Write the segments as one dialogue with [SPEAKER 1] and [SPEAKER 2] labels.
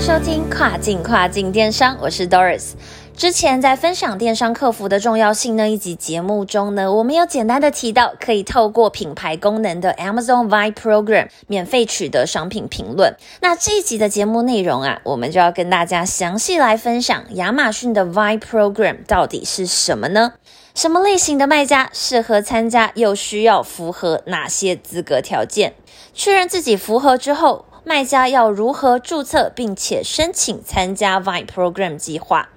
[SPEAKER 1] 收听跨境跨境电商，我是 Doris。之前在分享电商客服的重要性那一集节目中呢，我们有简单的提到可以透过品牌功能的 Amazon v i e Program 免费取得商品评论。那这一集的节目内容啊，我们就要跟大家详细来分享亚马逊的 v i e Program 到底是什么呢？什么类型的卖家适合参加，又需要符合哪些资格条件？确认自己符合之后。卖家要如何注册并且申请参加 Vine Program 计划？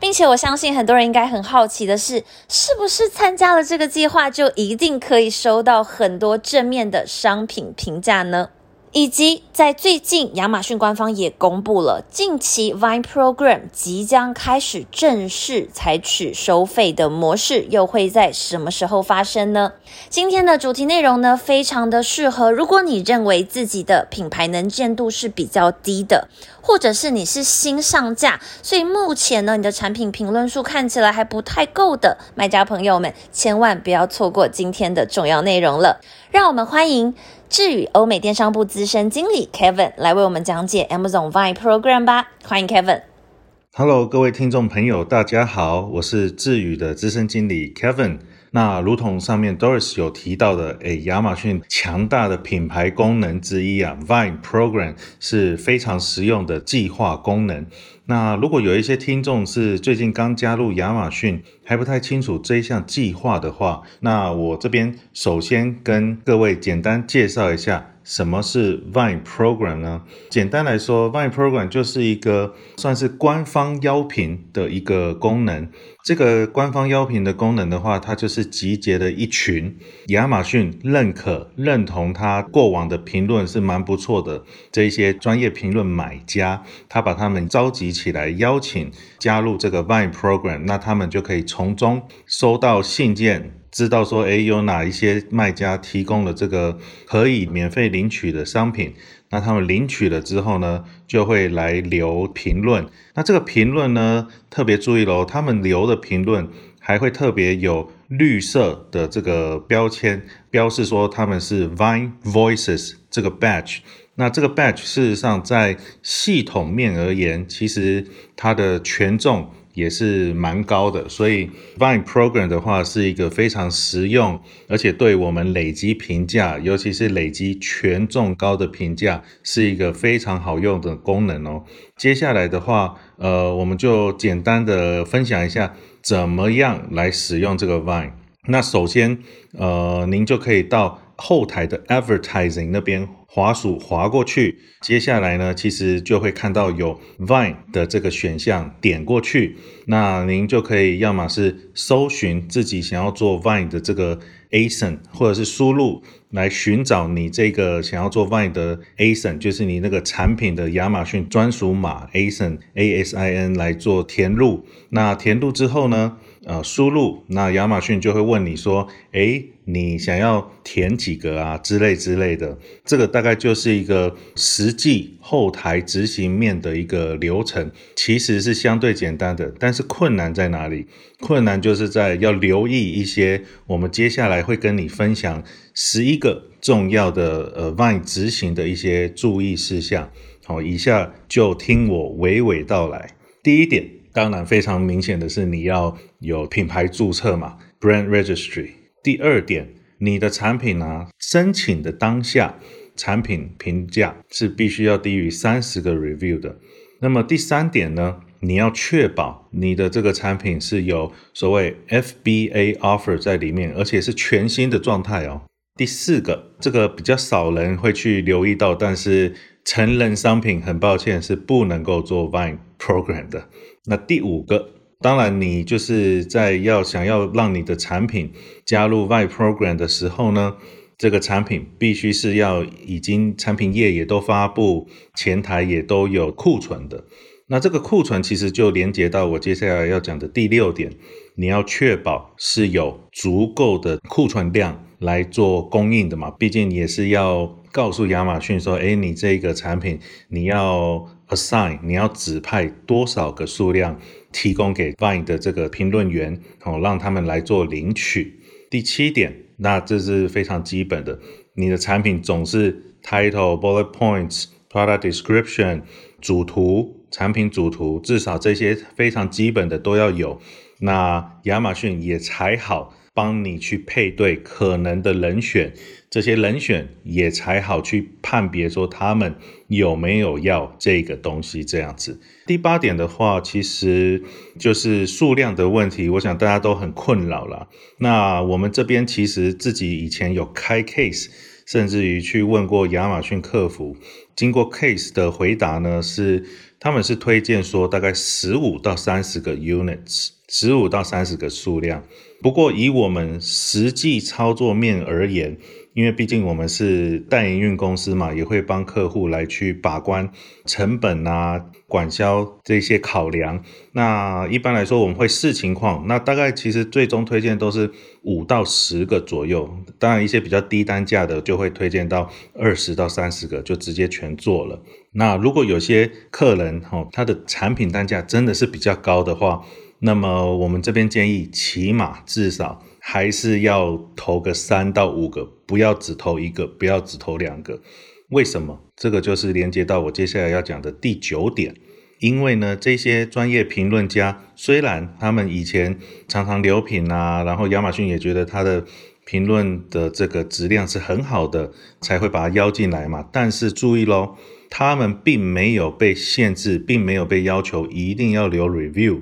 [SPEAKER 1] 并且我相信很多人应该很好奇的是，是不是参加了这个计划就一定可以收到很多正面的商品评价呢？以及在最近，亚马逊官方也公布了，近期 Vine Program 即将开始正式采取收费的模式，又会在什么时候发生呢？今天的主题内容呢，非常的适合，如果你认为自己的品牌能见度是比较低的，或者是你是新上架，所以目前呢，你的产品评论数看起来还不太够的卖家朋友们，千万不要错过今天的重要内容了。让我们欢迎。智宇欧美电商部资深经理 Kevin 来为我们讲解 Amazon Vine Program 吧，欢迎 Kevin。
[SPEAKER 2] Hello，各位听众朋友，大家好，我是智宇的资深经理 Kevin。那如同上面 Doris 有提到的，诶，亚马逊强大的品牌功能之一啊，Vine Program 是非常实用的计划功能。那如果有一些听众是最近刚加入亚马逊，还不太清楚这一项计划的话，那我这边首先跟各位简单介绍一下。什么是 Vine Program 呢？简单来说，Vine Program 就是一个算是官方邀评的一个功能。这个官方邀评的功能的话，它就是集结了一群亚马逊认可、认同他过往的评论是蛮不错的这一些专业评论买家，他把他们召集起来，邀请加入这个 Vine Program，那他们就可以从中收到信件。知道说，诶，有哪一些卖家提供了这个可以免费领取的商品？那他们领取了之后呢，就会来留评论。那这个评论呢，特别注意喽，他们留的评论还会特别有绿色的这个标签，标示说他们是 Vine Voices 这个 badge。那这个 batch 事实上在系统面而言，其实它的权重。也是蛮高的，所以 Vine Program 的话是一个非常实用，而且对我们累积评价，尤其是累积权重高的评价，是一个非常好用的功能哦。接下来的话，呃，我们就简单的分享一下怎么样来使用这个 Vine。那首先，呃，您就可以到后台的 Advertising 那边。滑鼠滑过去，接下来呢，其实就会看到有 Vine 的这个选项，点过去，那您就可以要么是搜寻自己想要做 Vine 的这个 ASIN，或者是输入来寻找你这个想要做 Vine 的 ASIN，就是你那个产品的亚马逊专属码 ASIN A S I N 来做填入。那填入之后呢？呃，输入那亚马逊就会问你说，诶，你想要填几个啊之类之类的，这个大概就是一个实际后台执行面的一个流程，其实是相对简单的，但是困难在哪里？困难就是在要留意一些我们接下来会跟你分享十一个重要的呃外执行的一些注意事项。好，以下就听我娓娓道来。第一点。当然，非常明显的是，你要有品牌注册嘛，brand registry。第二点，你的产品呢，申请的当下，产品评价是必须要低于三十个 review 的。那么第三点呢，你要确保你的这个产品是有所谓 FBA offer 在里面，而且是全新的状态哦。第四个，这个比较少人会去留意到，但是成人商品很抱歉是不能够做 Vine program 的。那第五个，当然你就是在要想要让你的产品加入外 Program 的时候呢，这个产品必须是要已经产品页也都发布，前台也都有库存的。那这个库存其实就连接到我接下来要讲的第六点，你要确保是有足够的库存量来做供应的嘛，毕竟也是要告诉亚马逊说，哎，你这个产品你要 assign，你要指派多少个数量提供给 Vine 的这个评论员，哦，让他们来做领取。第七点，那这是非常基本的，你的产品总是 title、bullet points、product description、主图、产品主图，至少这些非常基本的都要有。那亚马逊也才好帮你去配对可能的人选，这些人选也才好去判别说他们有没有要这个东西这样子。第八点的话，其实就是数量的问题，我想大家都很困扰了。那我们这边其实自己以前有开 case，甚至于去问过亚马逊客服，经过 case 的回答呢，是他们是推荐说大概十五到三十个 units，十五到三十个数量。不过以我们实际操作面而言，因为毕竟我们是代营运公司嘛，也会帮客户来去把关成本啊、管销这些考量。那一般来说，我们会视情况。那大概其实最终推荐都是五到十个左右。当然，一些比较低单价的就会推荐到二十到三十个，就直接全做了。那如果有些客人哈，他的产品单价真的是比较高的话，那么我们这边建议，起码至少还是要投个三到五个，不要只投一个，不要只投两个。为什么？这个就是连接到我接下来要讲的第九点。因为呢，这些专业评论家虽然他们以前常常留品啊，然后亚马逊也觉得他的评论的这个质量是很好的，才会把他邀进来嘛。但是注意喽，他们并没有被限制，并没有被要求一定要留 review。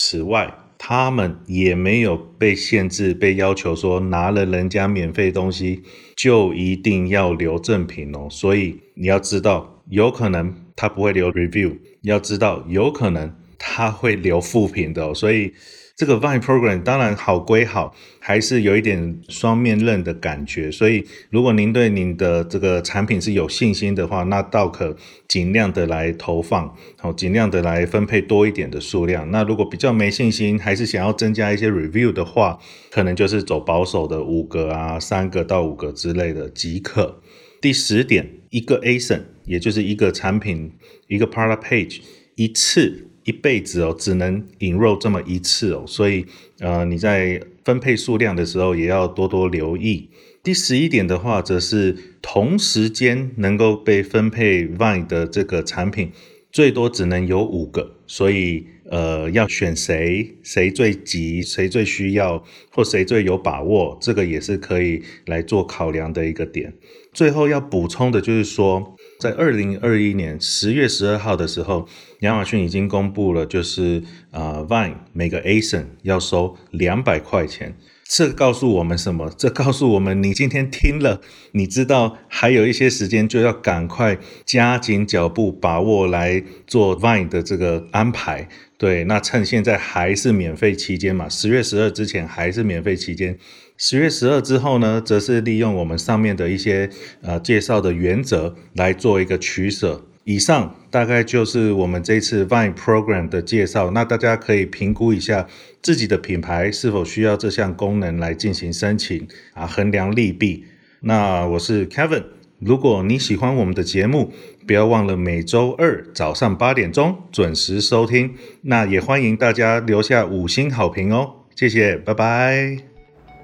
[SPEAKER 2] 此外，他们也没有被限制、被要求说拿了人家免费东西就一定要留赠品哦。所以你要知道，有可能他不会留 review，要知道有可能他会留负评的。所以。这个 Vine Program 当然好归好，还是有一点双面刃的感觉。所以，如果您对您的这个产品是有信心的话，那倒可尽量的来投放，好，尽量的来分配多一点的数量。那如果比较没信心，还是想要增加一些 review 的话，可能就是走保守的五个啊，三个到五个之类的即可。第十点，一个 ASIN，也就是一个产品一个 product page 一次。一辈子哦，只能引入这么一次哦，所以呃，你在分配数量的时候也要多多留意。第十一点的话，则是同时间能够被分配 Y 的这个产品，最多只能有五个，所以呃，要选谁，谁最急，谁最需要，或谁最有把握，这个也是可以来做考量的一个点。最后要补充的就是说。在二零二一年十月十二号的时候，亚马逊已经公布了，就是啊，Vine 每个 ASIN 要收两百块钱。这告诉我们什么？这告诉我们，你今天听了，你知道还有一些时间，就要赶快加紧脚步，把握来做 Vine 的这个安排。对，那趁现在还是免费期间嘛，十月十二之前还是免费期间。十月十二之后呢，则是利用我们上面的一些呃介绍的原则来做一个取舍。以上大概就是我们这次 Vine Program 的介绍。那大家可以评估一下自己的品牌是否需要这项功能来进行申请啊，衡量利弊。那我是 Kevin，如果你喜欢我们的节目，不要忘了每周二早上八点钟准时收听。那也欢迎大家留下五星好评哦，谢谢，拜拜。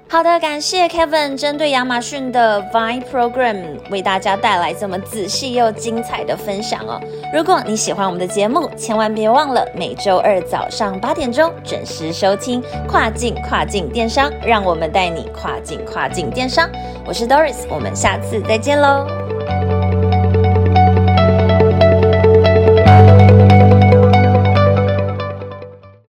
[SPEAKER 1] 好的，感谢 Kevin 针对亚马逊的 Vine Program 为大家带来这么仔细又精彩的分享哦。如果你喜欢我们的节目，千万别忘了每周二早上八点钟准时收听跨境跨境电商，让我们带你跨境跨境电商。我是 Doris，我们下次再见喽。